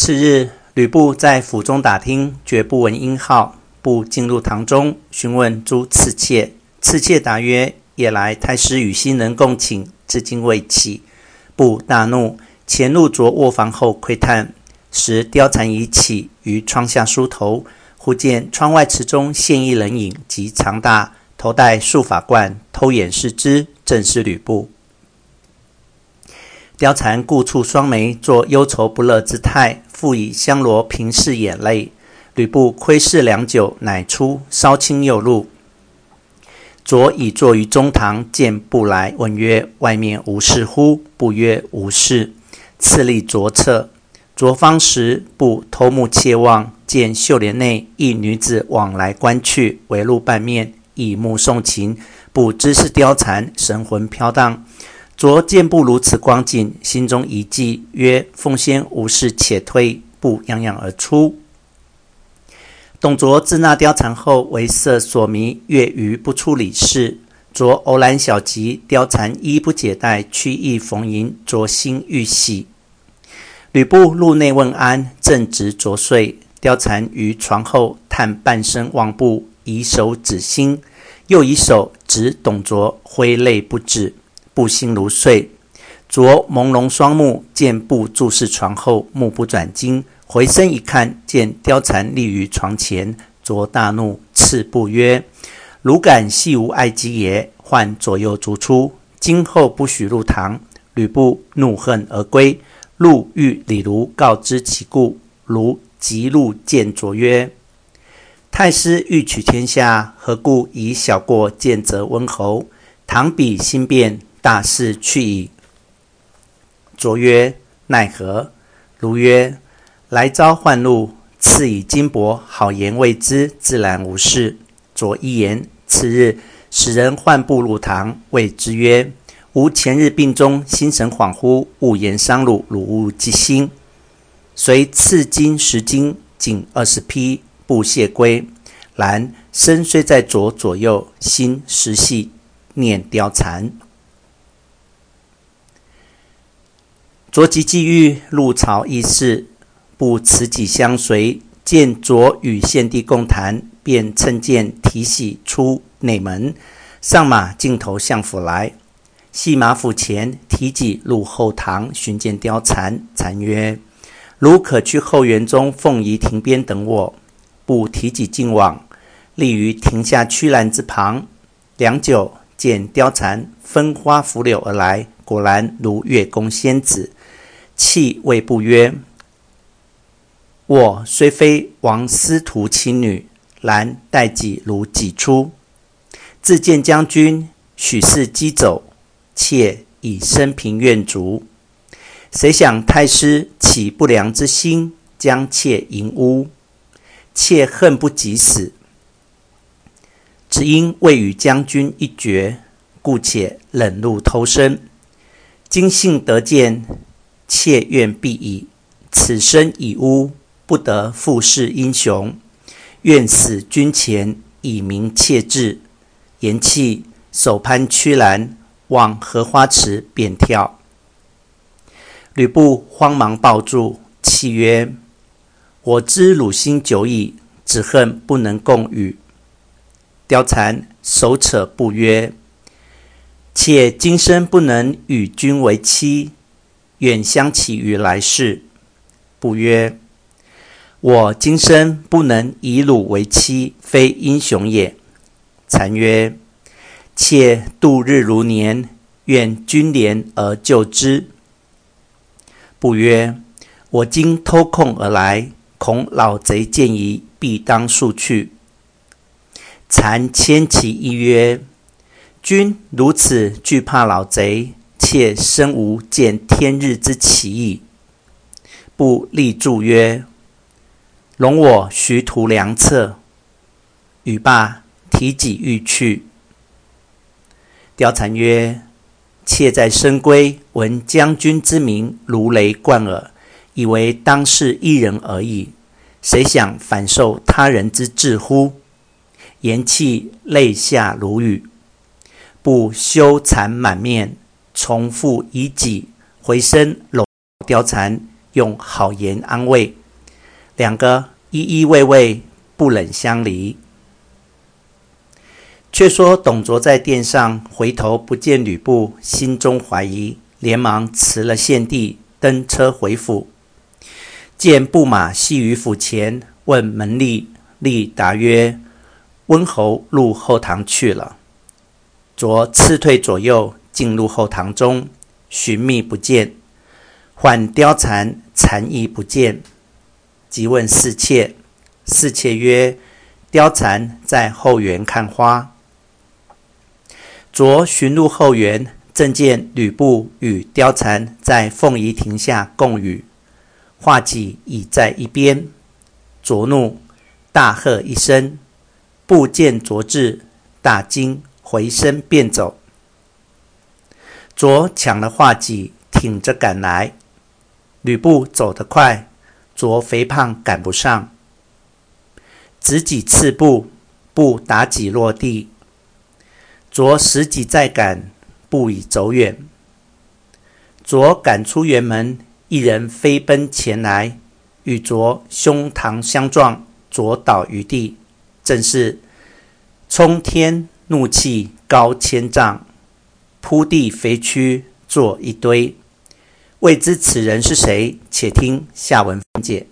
次日，吕布在府中打听，绝不闻音号。不进入堂中，询问诸次妾。次妾答曰：“夜来太师与新人共寝，至今未起。”布大怒，潜入着卧房后窥探，时貂蝉已起，于窗下梳头。忽见窗外池中现一人影，及长大，头戴束发冠，偷眼视之，正是吕布。貂蝉故蹙双眉，作忧愁不乐之态，复以香罗平拭眼泪。吕布窥视良久，乃出，稍倾又入。卓已坐于中堂，见布来，问曰：“外面无事乎？”布曰：“无事。”次立卓侧。卓方时，不偷目窃望，见绣帘内一女子往来观去，微露半面，以目送情。不知是貂蝉，神魂飘荡。卓见布如此光景，心中一计，曰：“奉先无事，且退。”布泱泱而出。董卓自纳貂蝉后，为色所迷，月余不出理事。卓偶揽小疾，貂蝉衣不解带，曲意逢迎，卓心愈喜。吕布入内问安，正值卓睡，貂蝉于床后探半身望布，以手指心，又以手指董卓，挥泪不止。布心如碎，卓朦胧双目，见布注视床后，目不转睛，回身一看，见貂蝉立于床前，卓大怒，斥布曰：“汝敢系吾爱姬也？”唤左右逐出，今后不许入堂。吕布怒恨而归，入遇李儒，告知其故。儒即入见卓曰：“太师欲取天下，何故以小过见责温侯？倘彼心变。”大事去矣。卓曰：“奈何？”如曰：“来遭唤入，赐以金帛，好言慰之，自然无事。”卓一言。次日，使人唤布入堂，谓之曰：“吾前日病中，心神恍惚，勿言伤汝，汝勿记心。”遂赐金十斤，锦二十匹，布谢归。然身虽在左左右，心实系念貂蝉。卓及既遇入朝议事，不持己相随，见卓与献帝共谈，便趁剑提喜出内门，上马径投相府来。系马府前，提戟入后堂，寻见貂蝉。蝉曰：“汝可去后园中凤仪亭边等我。”布提戟进往，立于亭下曲栏之旁。良久，见貂蝉分花拂柳而来，果然如月宫仙子。泣谓布曰：“我虽非王司徒卿女，然待己如己出。自见将军许是击走，妾已生平愿足。谁想太师起不良之心，将妾淫污，妾恨不及死，只因未与将军一决，故且忍辱偷生。今幸得见。”妾愿必矣，此生已污，不得复事英雄。愿死君前，以明妾志。言訖，手攀曲栏，往荷花池便跳。吕布慌忙抱住，泣曰：“我知汝心久矣，只恨不能共语。”貂蝉手扯布曰：“妾今生不能与君为妻。”愿相期于来世。不曰：“我今生不能以汝为妻，非英雄也。”蝉曰：“妾度日如年，愿君怜而救之。”不曰：“我今偷空而来，恐老贼见疑，必当速去。”蝉牵其一曰：“君如此惧怕老贼。”妾身无见天日之奇矣。不立柱曰：“容我徐图良策。”语罢，提戟欲去。貂蝉曰：“妾在深闺，闻将军之名如雷贯耳，以为当世一人而已。谁想反受他人之智乎？”言訖，泪下如雨。不羞惭满面。重复以己回身搂貂蝉，用好言安慰，两个依依偎偎，不忍相离。却说董卓在殿上回头不见吕布，心中怀疑，连忙辞了献帝，登车回府。见布马系于府前，问门吏，吏答曰：“温侯入后堂去了。”卓刺退左右，进入后堂中，寻觅不见，唤貂蝉，蝉亦不见。即问侍妾，侍妾曰：“貂蝉在后园看花。”卓寻入后园，正见吕布与貂蝉在凤仪亭下共语。画戟已在一边，卓怒，大喝一声。布见卓至，大惊，回身便走。卓抢了画戟，挺着赶来。吕布走得快，卓肥胖赶不上，执戟刺布，布打戟落地。卓拾戟再赶，布已走远。卓赶出辕门。一人飞奔前来，与卓胸膛相撞，卓倒于地，正是冲天怒气高千丈，铺地肥躯作一堆。未知此人是谁？且听下文分解。